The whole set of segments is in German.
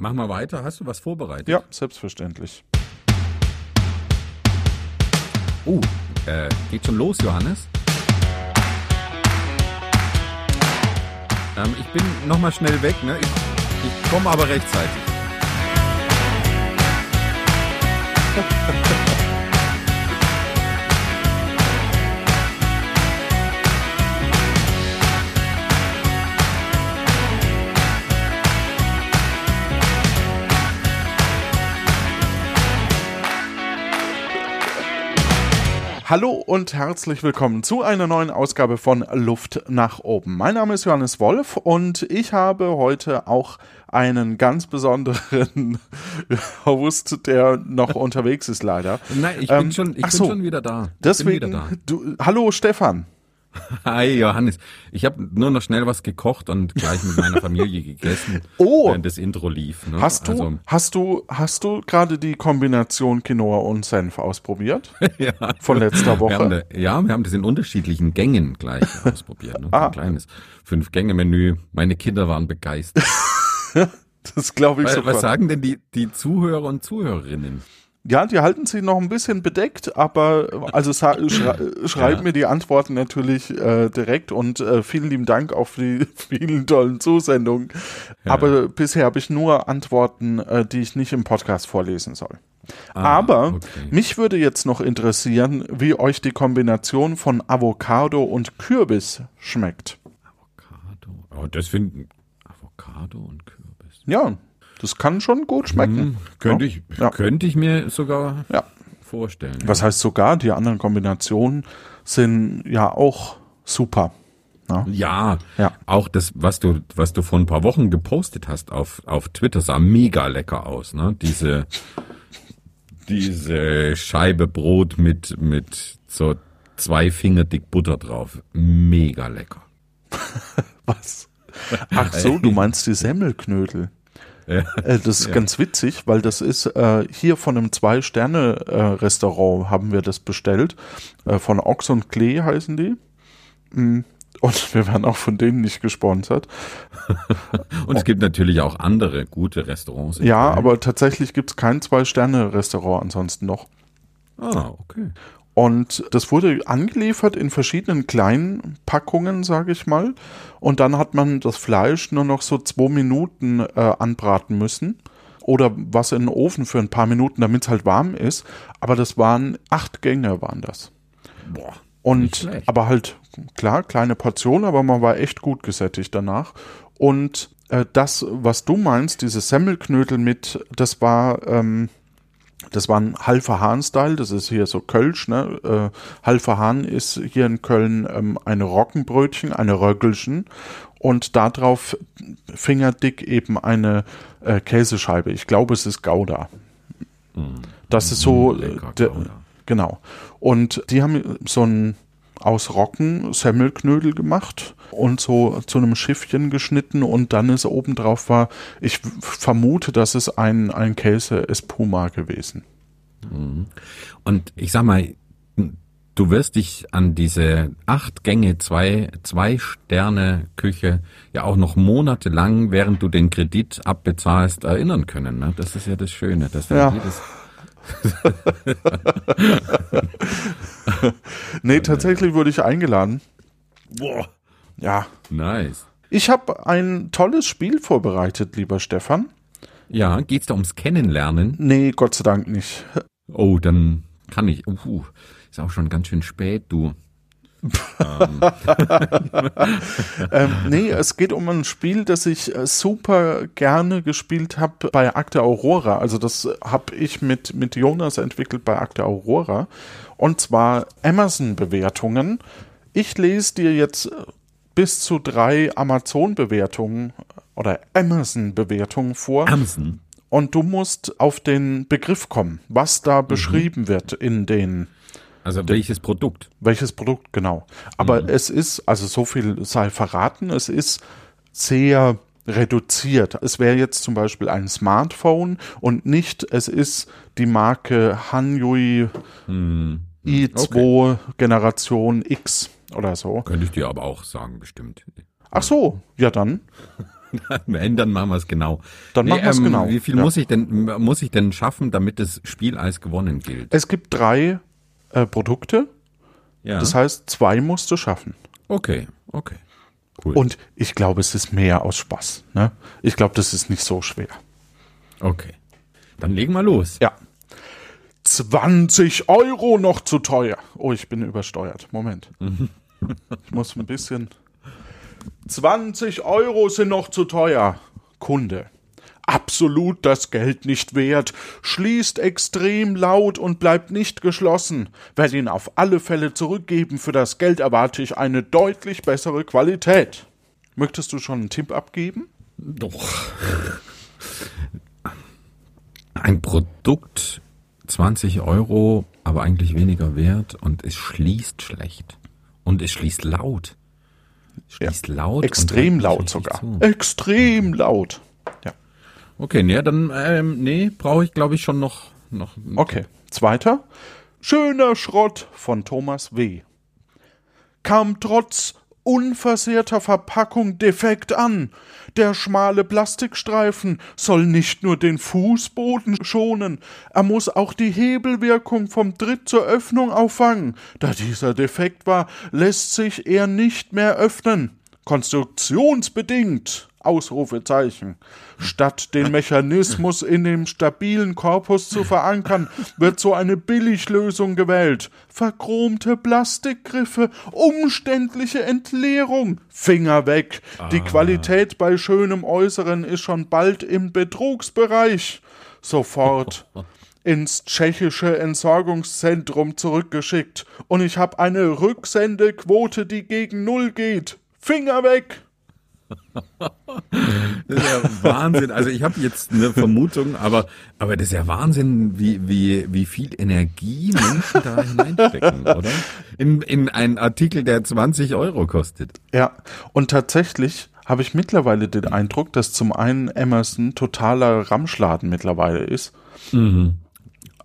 Mach mal weiter. Hast du was vorbereitet? Ja, selbstverständlich. Oh, äh, geht schon los, Johannes? Ähm, ich bin nochmal schnell weg, ne? Ich, ich komme aber rechtzeitig. Hallo und herzlich willkommen zu einer neuen Ausgabe von Luft nach oben. Mein Name ist Johannes Wolf und ich habe heute auch einen ganz besonderen Host, der noch unterwegs ist leider. Nein, ich bin, schon, ich bin so, schon wieder da. Ich Deswegen, wieder da. Du, hallo Stefan. Hi Johannes, ich habe nur noch schnell was gekocht und gleich mit meiner Familie gegessen, Oh. während das Intro lief. Ne? Hast du, Also, hast du, hast du gerade die Kombination Quinoa und Senf ausprobiert? ja. Von letzter Wir haben Woche? ja, wir haben das in unterschiedlichen Gängen gleich ausprobiert. Ne? Ah. Ein kleines Fünf-Gänge-Menü. Meine Kinder waren begeistert. Das glaube ich Was, sofort. was sagen denn die, die Zuhörer und Zuhörerinnen? Ja, die halten sie noch ein bisschen bedeckt, aber also schrei schreib Ja. mir die Antworten natürlich äh, direkt und äh, vielen lieben Dank auch für die vielen tollen Zusendungen. Aber bisher habe ich nur Antworten, äh, die ich nicht im Podcast vorlesen soll. aber Ah, okay. mich würde jetzt noch interessieren, wie euch die Kombination von Avocado und Kürbis schmeckt. Avocado. Oh, das finden Avocado und Kürbis. Ja, das kann schon gut schmecken. Hm, könnte, Ja. ich, Ja. könnte ich mir sogar Ja. vorstellen. Was heißt sogar, die anderen Kombinationen sind ja auch super. Ja, Ja. auch das, was du, was du vor ein paar Wochen gepostet hast auf, auf Twitter, sah mega lecker aus, ne? Diese, diese Scheibe Brot mit, mit so zwei Finger dick Butter drauf. Mega lecker. Was? Ach so, du meinst die Semmelknödel. Ja. Äh, das ist ganz witzig, weil das ist äh, hier von einem Zwei-Sterne-Restaurant haben wir das bestellt. Äh, von Ochs und Klee heißen die. Mm, Und wir werden auch von denen nicht gesponsert. Und es gibt natürlich auch andere gute Restaurants. Ja, Köln. aber tatsächlich gibt es kein Zwei-Sterne-Restaurant ansonsten noch. Ah, okay. Und das wurde angeliefert in verschiedenen kleinen Packungen, sage ich mal. Und dann hat man das Fleisch nur noch so zwei Minuten äh, anbraten müssen. Oder was in den Ofen für ein paar Minuten, damit es halt warm ist. Aber das waren acht Gänge, waren das. Boah. Und aber halt, klar, kleine Portion, aber man war echt gut gesättigt danach. Und äh, das, was du meinst, diese Semmelknödel mit, das war, ähm, das war ein Halfer Hahn-Style, das ist hier so Kölsch, ne? Äh, Halfer Hahn ist hier in Köln ähm, eine Roggenbrötchen, eine Röggelchen und darauf fingerdick eben eine äh, Käsescheibe. Ich glaube, es ist Gouda. Das ist so, Mm, lecker, Gouda. genau. Und die haben so ein aus Roggen Semmelknödel gemacht und so zu einem Schiffchen geschnitten und dann ist obendrauf war, ich vermute, dass es ein, ein Käse Espuma gewesen. Und ich sag mal, du wirst dich an diese acht Gänge, zwei, zwei Sterne Küche ja auch noch monatelang, während du den Kredit abbezahlst, erinnern können. Ne? Das ist ja das Schöne, dass Ja. jedes, Nee, tatsächlich wurde ich eingeladen. boah, Ja. nice. Ich habe ein tolles Spiel vorbereitet, lieber Stefan. Ja, geht's da ums Kennenlernen? Nee, Gott sei Dank nicht. Oh, dann kann ich. Uh, ist auch schon ganz schön spät, du. Ähm, nee, es geht um ein Spiel, das ich äh, super gerne gespielt habe bei Akte Aurora. Also das habe ich mit, mit Jonas entwickelt bei Akte Aurora. Und zwar Amazon-Bewertungen. Ich lese dir jetzt äh, bis zu drei Amazon-Bewertungen oder Amazon-Bewertungen vor. Amazon. Und du musst auf den Begriff kommen, was da beschrieben wird in den Also welches Produkt? welches Produkt genau. Aber es ist, also so viel sei verraten, es ist sehr reduziert. Es wäre jetzt zum Beispiel ein Smartphone und nicht, es ist die Marke Hanyui i2 Generation X oder so. Könnte ich dir aber auch sagen, bestimmt. Ach so, ja dann. Ändern machen wir es genau. Dann machen wir es genau. Wie viel Ja. muss ich denn muss ich denn schaffen, damit das Spiel als gewonnen gilt? Es gibt drei äh, Produkte, Ja. das heißt, zwei musst du schaffen. okay, okay. Cool. Und ich glaube, es ist mehr aus Spaß. Ne? Ich glaube, das ist nicht so schwer. okay. Dann legen wir los. Ja. 20 Euro noch zu teuer. Oh, ich bin übersteuert. Moment. Ich muss ein bisschen. 20 Euro sind noch zu teuer. Kunde. Absolut das Geld nicht wert, schließt extrem laut und bleibt nicht geschlossen. Werde ihn auf alle Fälle zurückgeben. Für das Geld erwarte ich eine deutlich bessere Qualität. Möchtest du schon einen Tipp abgeben? Doch. Ein Produkt 20 Euro, aber eigentlich weniger wert und es schließt schlecht. Und es schließt laut. Es schließt laut. und Extrem laut sogar. zu. Extrem laut. Ja. Okay, nee, dann, ähm, nee, brauche ich glaube ich schon noch, noch. Okay. Zweiter. Schöner Schrott von Thomas W. Kam trotz unversehrter Verpackung defekt an. Der schmale Plastikstreifen soll nicht nur den Fußboden schonen, er muss auch die Hebelwirkung vom Tritt zur Öffnung auffangen. Da dieser defekt war, lässt sich er nicht mehr öffnen. Konstruktionsbedingt. Ausrufezeichen. Statt den Mechanismus in dem stabilen Korpus zu verankern, wird so eine Billiglösung gewählt. Verchromte Plastikgriffe, umständliche Entleerung. Finger weg. Die Qualität bei schönem Äußeren ist schon bald im Betrugsbereich. Sofort ins tschechische Entsorgungszentrum zurückgeschickt und ich habe eine Rücksendequote, die gegen Null geht. Finger weg! Das ist ja Wahnsinn. Also ich habe jetzt eine Vermutung, aber, aber das ist ja Wahnsinn, wie, wie, wie viel Energie Menschen da hineinstecken, oder? In, in einen Artikel, der 20 Euro kostet. Ja, und tatsächlich habe ich mittlerweile den Eindruck, dass zum einen Emerson totaler Ramschladen mittlerweile ist.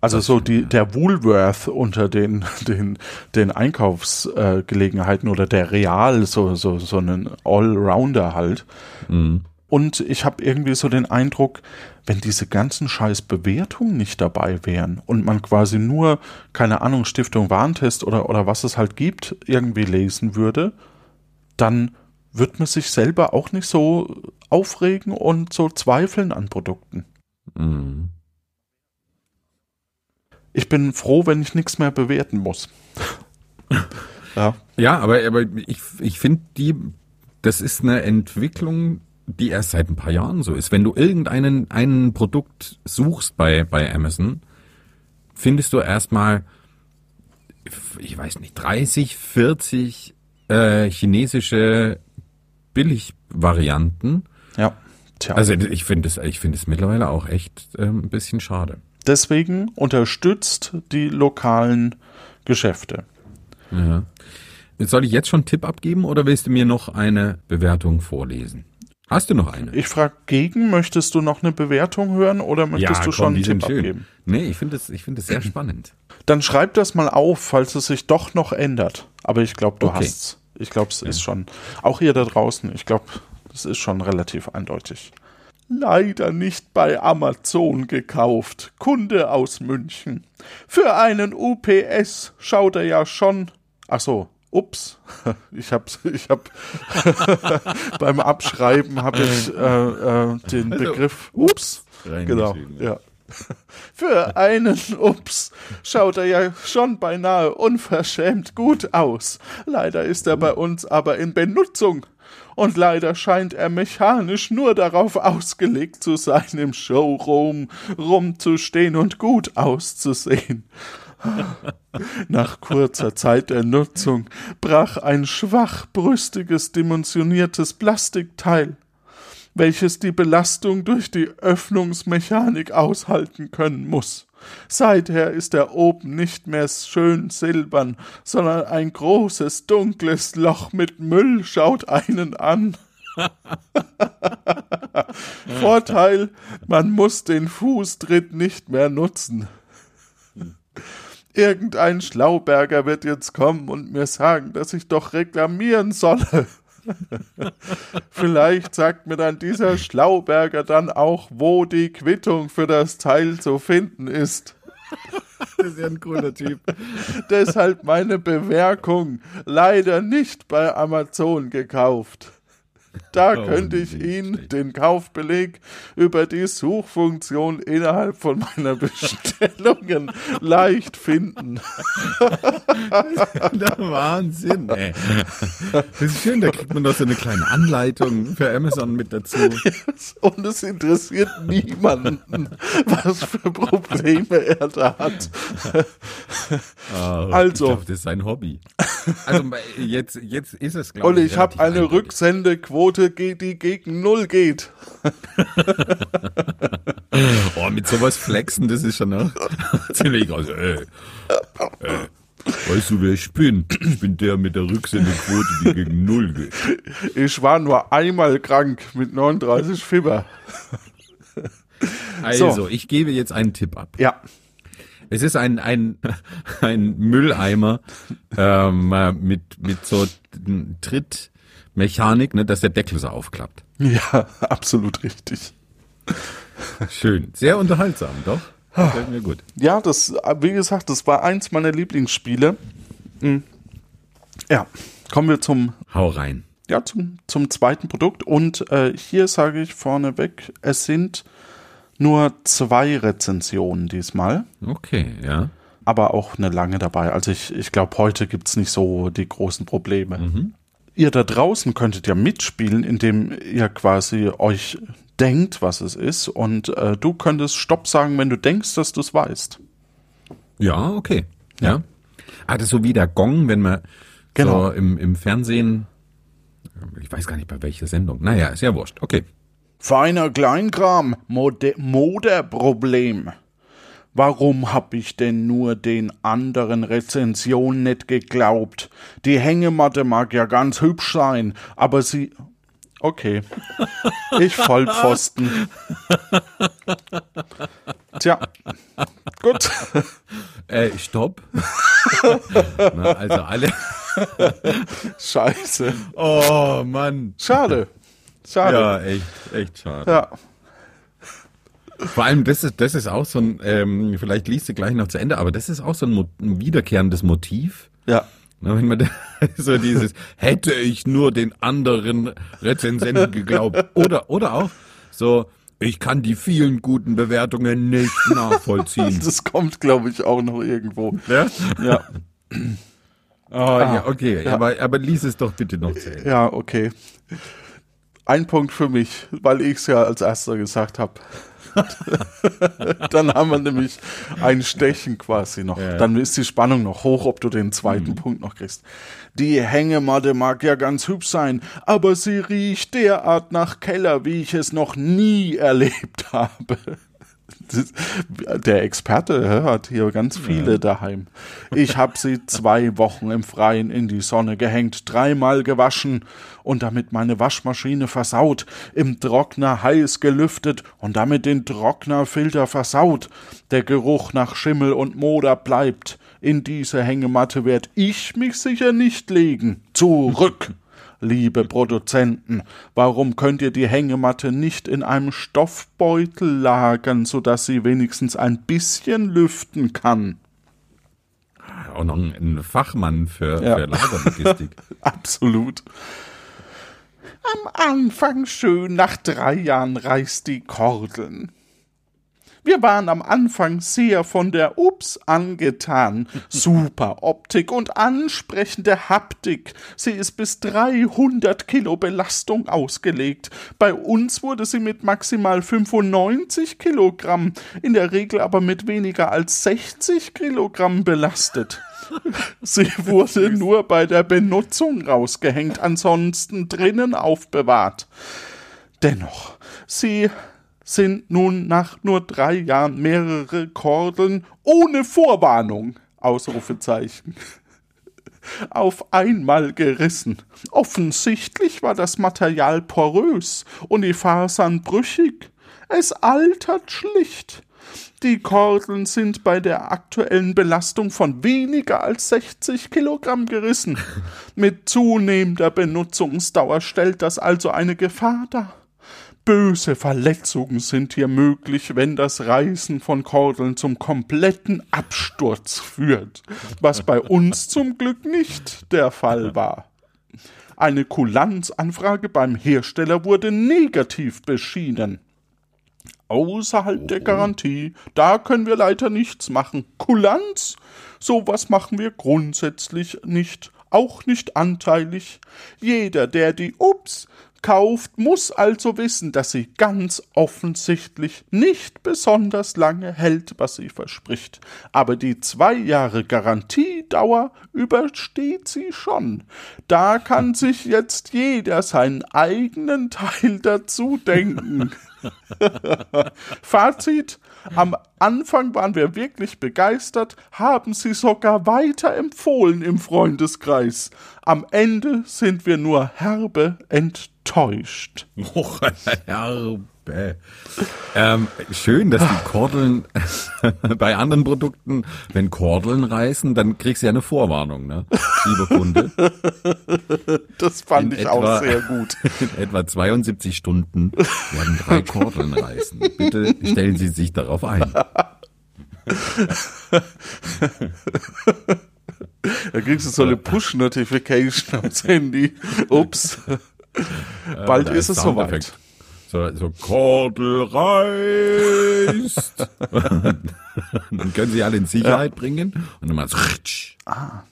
Also so die, der Woolworth unter den, den, den Einkaufsgelegenheiten Gelegenheiten oder der Real, so, so, so einen Allrounder halt. Und ich habe irgendwie so den Eindruck, wenn diese ganzen scheiß Bewertungen nicht dabei wären und man quasi nur, keine Ahnung, Stiftung Warntest oder, oder was es halt gibt, irgendwie lesen würde, dann wird man sich selber auch nicht so aufregen und so zweifeln an Produkten. Mhm. Ich bin froh, wenn ich nichts mehr bewerten muss. ja. Ja, aber, aber ich, ich finde die, das ist eine Entwicklung, die erst seit ein paar Jahren so ist. Wenn du irgendeinen ein Produkt suchst bei, bei Amazon, findest du erstmal, ich weiß nicht, 30, 40 äh, chinesische Billigvarianten. Ja. Tja. Also ich finde es, ich finde es mittlerweile auch echt ähm, ein bisschen schade. Deswegen unterstützt die lokalen Geschäfte. Ja. Soll ich jetzt schon einen Tipp abgeben oder willst du mir noch eine Bewertung vorlesen? Hast du noch eine? Ich frage gegen, möchtest du noch eine Bewertung hören oder möchtest du komm, schon einen Tipp schön. abgeben? Nee, ich finde es ich es sehr spannend. Dann schreib das mal auf, falls es sich doch noch ändert. Aber ich glaube, du Okay. hast's. Ich glaube, es ist schon. Auch ihr da draußen, ich glaube, das ist schon relativ eindeutig. Leider nicht bei Amazon gekauft. Kunde aus München. Für einen UPS schaut er ja schon. Ach so, ups. Ich hab's, ich hab beim Abschreiben habe ich äh, äh, den Begriff ups. Genau, ja. Für einen Ups schaut er ja schon beinahe unverschämt gut aus. Leider ist er bei uns aber in Benutzung. Und leider scheint er mechanisch nur darauf ausgelegt zu sein, im Showroom rumzustehen und gut auszusehen. Nach kurzer Zeit der Nutzung brach ein schwachbrüstiges, dimensioniertes Plastikteil welches die Belastung durch die Öffnungsmechanik aushalten können muss. Seither ist er oben nicht mehr schön silbern, sondern ein großes dunkles Loch mit Müll schaut einen an. Vorteil, man muss den Fußtritt nicht mehr nutzen. Irgendein Schlauberger wird jetzt kommen und mir sagen, dass ich doch reklamieren solle. Vielleicht sagt mir dann dieser Schlauberger dann auch, wo die Quittung für das Teil zu finden ist. Das ist ja ein cooler Typ. Deshalb meine Bemerkung. Leider nicht bei Amazon gekauft. Da Oh, könnte ich Ihnen den Kaufbeleg über die Suchfunktion innerhalb von meiner Bestellungen leicht finden. Der Wahnsinn, ey. Das ist schön, da kriegt man doch so eine kleine Anleitung für Amazon mit dazu. Und es interessiert niemanden, was für Probleme er da hat. Ah, Also. Ich glaub, das ist sein Hobby. Also jetzt, jetzt ist es, glaube ich. ich habe eine eindeutig. Rücksendequote, ge- die gegen Null geht. Oh, mit sowas flexen, das ist schon noch ziemlich groß. Ey, ey, weißt du, wer ich bin? Ich bin der mit der Rücksendequote, die gegen Null geht. Ich war nur einmal krank mit 39 Fieber. Also, ich gebe jetzt einen Tipp ab. Ja, Es ist ein, ein, ein Mülleimer ähm, äh, mit, mit so Trittmechanik, ne, dass der Deckel so aufklappt. ja, absolut richtig. Schön. Sehr unterhaltsam, doch? Gefällt mir gut. Ja, das, wie gesagt, das war eins meiner Lieblingsspiele. Mhm. Ja, kommen wir zum, Hau rein. ja, zum, zum zweiten Produkt. Und äh, hier sage ich vorneweg, es sind nur zwei Rezensionen diesmal. Okay, ja. aber auch eine lange dabei. Also ich, ich glaube, heute gibt's nicht so die großen Probleme. Ihr da draußen könntet ja mitspielen, indem ihr quasi euch denkt, was es ist. Und äh, du könntest Stopp sagen, wenn du denkst, dass du es weißt. Ja, okay. Ja. Ah, das ist so wie der Gong, wenn man Genau. so im, im Fernsehen, ich weiß gar nicht bei welcher Sendung. Naja, ist ja wurscht. Okay. Feiner Kleinkram, Mode Moderproblem. Warum hab ich denn nur den anderen Rezensionen nicht geglaubt? Die Hängematte mag ja ganz hübsch sein, aber sie. Okay. Ich Vollpfosten. Tja. Gut. Äh, stopp. Na, also alle. Scheiße. Oh, Mann. Schade. Schade. Ja, echt, echt schade. Ja. Vor allem, das ist, das ist auch so ein, ähm, vielleicht liest du gleich noch zu Ende, aber das ist auch so ein, Mo ein wiederkehrendes Motiv. Ja. Na, wenn man da, so dieses, hätte ich nur den anderen Rezensenten geglaubt. Oder, oder auch so, ich kann die vielen guten Bewertungen nicht nachvollziehen. Das kommt, glaube ich, auch noch irgendwo. Ja? Ja. Oh, ja, okay. ja. Aber, aber lies es doch bitte noch zu Ende. Ja, okay. Ein Punkt für mich, weil ich es ja als erster gesagt habe. Dann haben wir nämlich ein Stechen quasi noch. Ja. Dann ist die Spannung noch hoch, ob du den zweiten Punkt noch kriegst. Die Hängematte mag ja ganz hübsch sein, aber sie riecht derart nach Keller, wie ich es noch nie erlebt habe. Der Experte hat hier ganz viele daheim. Ich habe sie zwei Wochen im Freien in die Sonne gehängt, dreimal gewaschen und damit meine Waschmaschine versaut, im Trockner heiß gelüftet und damit den Trocknerfilter versaut. Der Geruch nach Schimmel und Moder bleibt. In diese Hängematte werd ich mich sicher nicht legen. Zurück! Liebe Produzenten, warum könnt ihr die Hängematte nicht in einem Stoffbeutel lagern, sodass sie wenigstens ein bisschen lüften kann? Auch noch ein, Fachmann für, Ja. für Lagerlogistik. Absolut. Am Anfang schön, nach drei Jahren reißt die Kordeln. Wir waren am Anfang sehr von der Ups angetan. Super Optik und ansprechende Haptik. Sie ist bis 300 Kilo Belastung ausgelegt. Bei uns wurde sie mit maximal 95 Kilogramm, in der Regel aber mit weniger als 60 Kilogramm belastet. Sie wurde nur bei der Benutzung rausgehängt, ansonsten drinnen aufbewahrt. Dennoch, sie sind nun nach nur drei Jahren mehrere Kordeln ohne Vorwarnung, Ausrufezeichen, auf einmal gerissen. Offensichtlich war das Material porös und die Fasern brüchig. Es altert schlicht. Die Kordeln sind bei der aktuellen Belastung von weniger als 60 Kilogramm gerissen. Mit zunehmender Benutzungsdauer stellt das also eine Gefahr dar. Böse Verletzungen sind hier möglich, wenn das Reißen von Kordeln zum kompletten Absturz führt, was bei uns zum Glück nicht der Fall war. Eine Kulanzanfrage beim Hersteller wurde negativ beschieden. Außerhalb der Garantie, da können wir leider nichts machen. Kulanz? Sowas machen wir grundsätzlich nicht, auch nicht anteilig. Jeder, der die Ups kauft, muss also wissen, dass sie ganz offensichtlich nicht besonders lange hält, was sie verspricht. Aber die zwei Jahre Garantiedauer übersteht sie schon. Da kann sich jetzt jeder seinen eigenen Teil dazu denken. Fazit. Am Anfang waren wir wirklich begeistert, haben sie sogar weiterempfohlen im Freundeskreis. Am Ende sind wir nur herbe enttäuscht. Och, herbe. Ähm, schön, dass die Kordeln bei anderen Produkten, wenn Kordeln reißen, dann kriegst du ja eine Vorwarnung, ne? Lieber Kunde. Das fand in ich etwa, auch sehr gut. In etwa 72 Stunden werden drei Kordeln reißen. Bitte stellen Sie sich darauf ein. Da kriegst du so eine Push-Notification aufs Handy. Ups. Bald ist es soweit. So, so Kordel reißt. dann können sie alle in Sicherheit ja. bringen und dann mal so. Ah.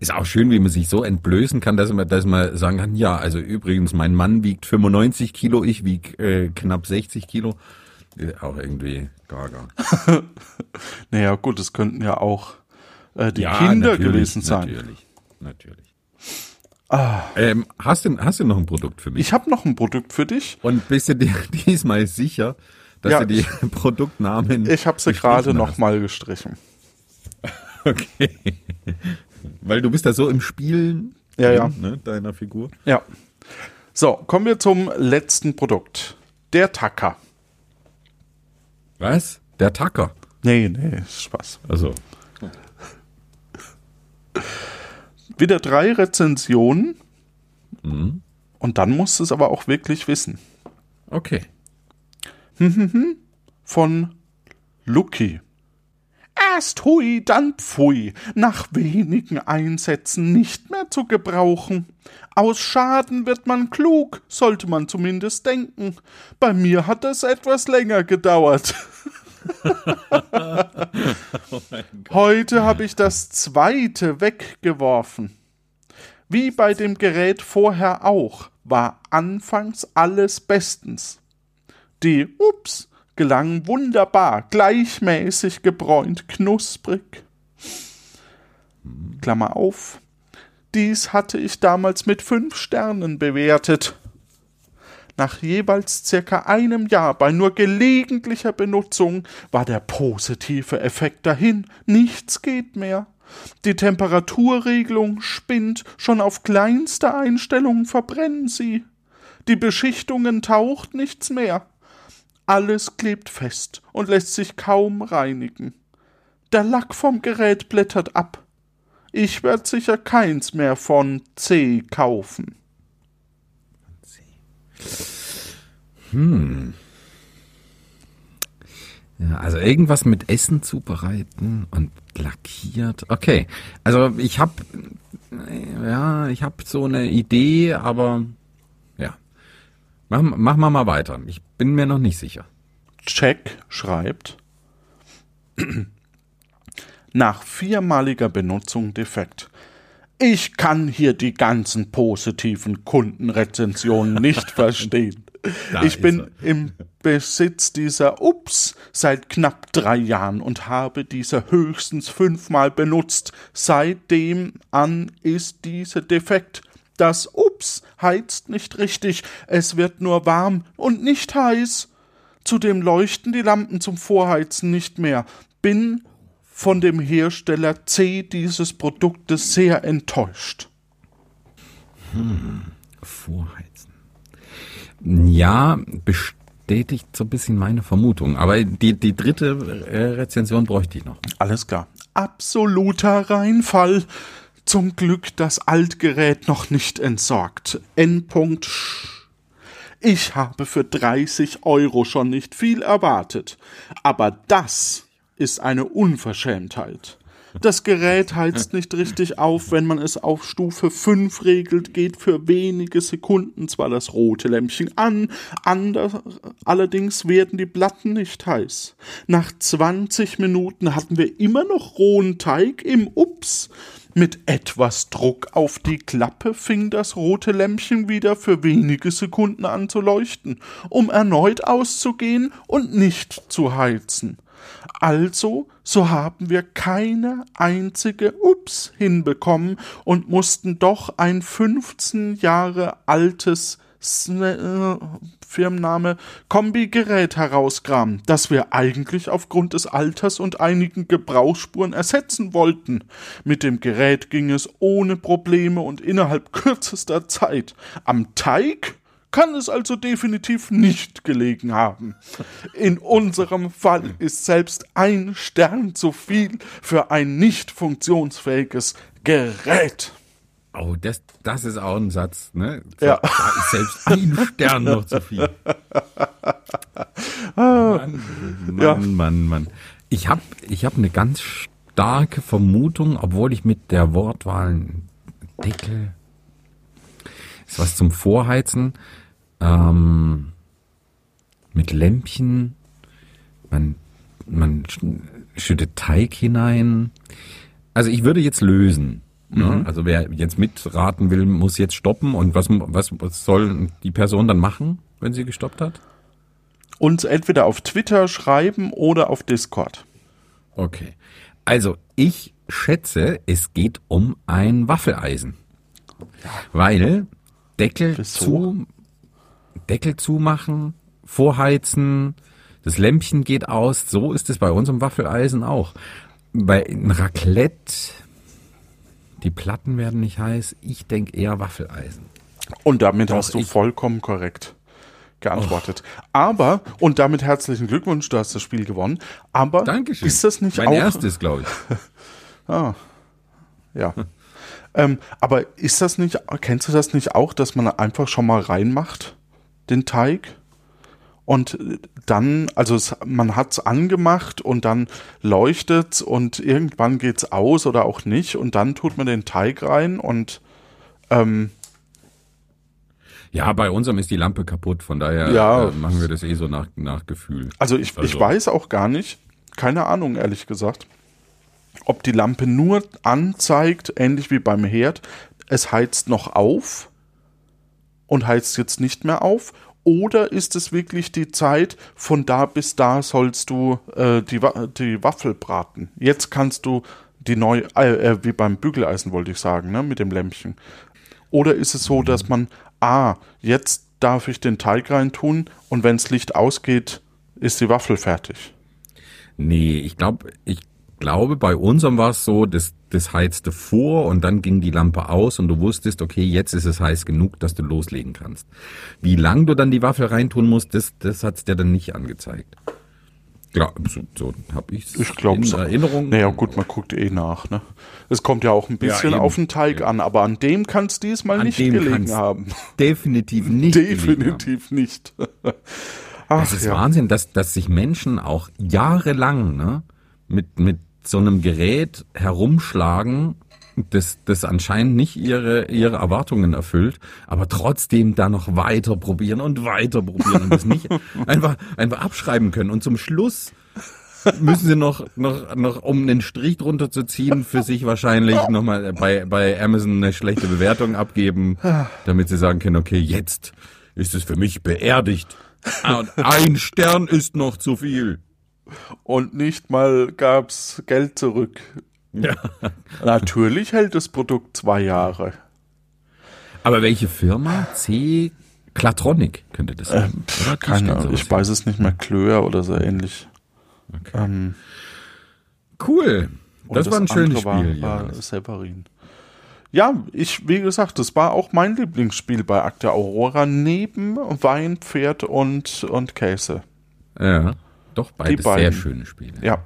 Ist auch schön, wie man sich so entblößen kann, dass man, dass man sagen kann, ja, also übrigens, mein Mann wiegt 95 Kilo, ich wieg äh, knapp 60 Kilo. Auch irgendwie gaga. naja, gut, es könnten ja auch äh, die ja, Kinder gewesen sein. Natürlich, natürlich. Ah. Ähm, hast, du, hast du noch ein Produkt für mich? Ich habe noch ein Produkt für dich. Und bist du dir diesmal sicher, dass ja, du die ich, Produktnamen. Ich habe sie gerade nochmal gestrichen. Okay. Weil du bist da so im Spielen ja, ja. Ne, deiner Figur. Ja. So, kommen wir zum letzten Produkt. Der Tacker. Was? Der Tacker? Nee, nee, Spaß. Also. Wieder drei Rezensionen. Mhm. Und dann musst du es aber auch wirklich wissen. Okay. Von Lucky. Erst hui, dann pfui, nach wenigen Einsätzen nicht mehr zu gebrauchen. Aus Schaden wird man klug, sollte man zumindest denken. Bei mir hat es etwas länger gedauert. oh Heute habe ich das zweite weggeworfen. Wie bei dem Gerät vorher auch, war anfangs alles bestens. Die Ups gelangen wunderbar, gleichmäßig gebräunt, knusprig. Klammer auf. Dies hatte ich damals mit fünf Sternen bewertet. Nach jeweils circa einem Jahr bei nur gelegentlicher Benutzung war der positive Effekt dahin, nichts geht mehr. Die Temperaturregelung spinnt, schon auf kleinste Einstellungen verbrennen sie. Die Beschichtungen taucht nichts mehr. Alles klebt fest und lässt sich kaum reinigen. Der Lack vom Gerät blättert ab. Ich werd sicher keins mehr von C kaufen. Hm. Ja, also irgendwas mit Essen zubereiten und lackiert. Okay, also ich habe ja, ich habe so eine Idee, aber ja, machen mach wir mal weiter. Ich bin mir noch nicht sicher. Check schreibt nach viermaliger Benutzung defekt. Ich kann hier die ganzen positiven Kundenrezensionen nicht verstehen. Da ich bin er. im Besitz dieser Ups seit knapp drei Jahren und habe diese höchstens fünfmal benutzt. Seitdem an ist diese defekt. Das Ups heizt nicht richtig, es wird nur warm und nicht heiß. Zudem leuchten die Lampen zum Vorheizen nicht mehr. Bin von dem Hersteller C dieses Produktes sehr enttäuscht. Hm, Vorheizen. Ja, bestätigt so ein bisschen meine Vermutung. Aber die, die dritte äh, Rezension bräuchte ich noch. Alles klar. Absoluter Reinfall. Zum Glück das Altgerät noch nicht entsorgt. Endpunkt. Ich habe für 30 Euro schon nicht viel erwartet. Aber das ist eine Unverschämtheit. Das Gerät heizt nicht richtig auf, wenn man es auf Stufe 5 regelt, geht für wenige Sekunden zwar das rote Lämpchen an, anders, allerdings werden die Platten nicht heiß. Nach 20 Minuten hatten wir immer noch rohen Teig im Ups. Mit etwas Druck auf die Klappe fing das rote Lämpchen wieder für wenige Sekunden an zu leuchten, um erneut auszugehen und nicht zu heizen. Also, so haben wir keine einzige Ups hinbekommen und mussten doch ein 15 Jahre altes äh, Firmenname Kombigerät herauskramen, das wir eigentlich aufgrund des Alters und einigen Gebrauchsspuren ersetzen wollten. Mit dem Gerät ging es ohne Probleme und innerhalb kürzester Zeit. Am Teig kann es also definitiv nicht gelegen haben. In unserem Fall ist selbst ein Stern zu viel für ein nicht funktionsfähiges Gerät. Oh, das, das ist auch ein Satz, ne? Ja. Da ist selbst ein Stern noch zu viel. Mann, Mann, Ja. Mann, Mann. Ich habe ich hab eine ganz starke Vermutung, obwohl ich mit der Wortwahl Deckel ist was zum Vorheizen ähm, mit Lämpchen. Man, man sch- schüttet Teig hinein. Also ich würde jetzt lösen. Ne? Also wer jetzt mitraten will, muss jetzt stoppen. Und was, was, was soll die Person dann machen, wenn sie gestoppt hat? Uns entweder auf Twitter schreiben oder auf Discord. Okay. Also ich schätze, es geht um ein Waffeleisen. Weil Deckel zu, Deckel zumachen, vorheizen, das Lämpchen geht aus. So ist es bei unserem Waffeleisen auch. Bei einem Raclette, die Platten werden nicht heiß. Ich denke eher Waffeleisen. Und damit Doch, hast du vollkommen korrekt geantwortet. Aber, und damit herzlichen Glückwunsch, du hast das Spiel gewonnen. Aber Dankeschön. ist das nicht mein auch. erstes, glaube ich. Ja. ähm, aber ist das nicht, kennst du das nicht auch, dass man einfach schon mal reinmacht, den Teig? Und dann, also es, man hat's angemacht und dann leuchtet's und irgendwann geht's aus oder auch nicht und dann tut man den Teig rein und ähm, Ja, bei unserem ist die Lampe kaputt, von daher Ja. äh, machen wir das eh so nach, nach Gefühl. Also ich, ich Also- weiß auch gar nicht, keine Ahnung, ehrlich gesagt, ob die Lampe nur anzeigt, ähnlich wie beim Herd, es heizt noch auf und heizt jetzt nicht mehr auf, oder ist es wirklich die Zeit, von da bis da sollst du äh, die, Wa- die Waffel braten? Jetzt kannst du die neu, äh, äh, wie beim Bügeleisen wollte ich sagen, ne, mit dem Lämpchen. Oder ist es so, dass man, ah, jetzt darf ich den Teig reintun und wenns Licht ausgeht, ist die Waffel fertig? Nee, ich glaube, ich glaube, bei unserem war es so, das, das heizte vor und dann ging die Lampe aus und du wusstest, okay, jetzt ist es heiß genug, dass du loslegen kannst. Wie lang du dann die Waffel reintun musst, das, das hat's dir dann nicht angezeigt. Ja, so, so habe ich Ich glaube in so. Erinnerung. Naja, gut, man guckt eh nach, ne? Es kommt ja auch ein bisschen eben. auf den Teig an, aber an dem kann es diesmal An nicht gelegen haben. Definitiv nicht. Definitiv nicht. Ach, Es ist ja. Wahnsinn, dass, dass sich Menschen auch jahrelang ne, mit, mit so einem Gerät herumschlagen, das, das anscheinend nicht ihre, ihre Erwartungen erfüllt, aber trotzdem da noch weiter probieren und weiter probieren und das nicht einfach, einfach abschreiben können. Und zum Schluss müssen sie noch, noch, noch um einen Strich drunter zu ziehen, für sich wahrscheinlich nochmal bei, bei Amazon eine schlechte Bewertung abgeben, damit sie sagen können, okay, jetzt ist es für mich beerdigt. Ah, Und ein Stern ist noch zu viel. Und nicht mal gab's Geld zurück. Ja. Natürlich hält das Produkt zwei Jahre. Aber welche Firma? C. Klatronic könnte das sein. oder? Die Keine Ahnung, ich weiß es nicht mehr, Klöer oder so ähnlich. Okay. Ähm, Cool. Das, war ein schönes Spiel. War, war Johannes. Severin. ja, ich, wie gesagt, das war auch mein Lieblingsspiel bei Akte Aurora, neben Wein, Pferd und, und Käse. Ja, doch beiden. sehr schöne Spiele. Ja.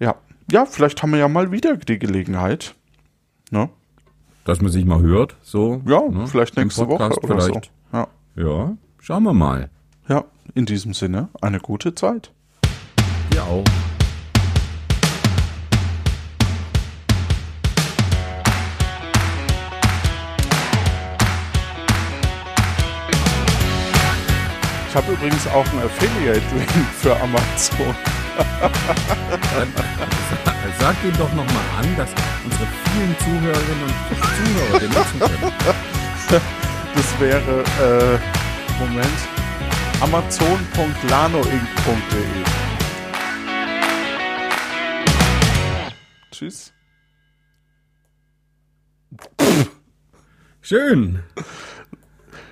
Ja. Ja, vielleicht haben wir ja mal wieder die Gelegenheit. Ne? Dass man sich mal hört, so. Ja, ne, vielleicht nächste Woche Podcast oder vielleicht. so. Ja. Ja, schauen wir mal. ja, in diesem Sinne, eine gute Zeit. Wir auch. Ich habe übrigens auch einen Affiliate-Link für Amazon. Sag ihn doch nochmal an, dass unsere vielen Zuhörerinnen und Zuhörer den nutzen können. Das wäre, äh, Moment, amazon.lanoinc.de. Tschüss. Schön.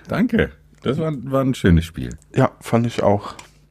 Danke. Das war, war ein schönes Spiel. Ja, fand ich auch.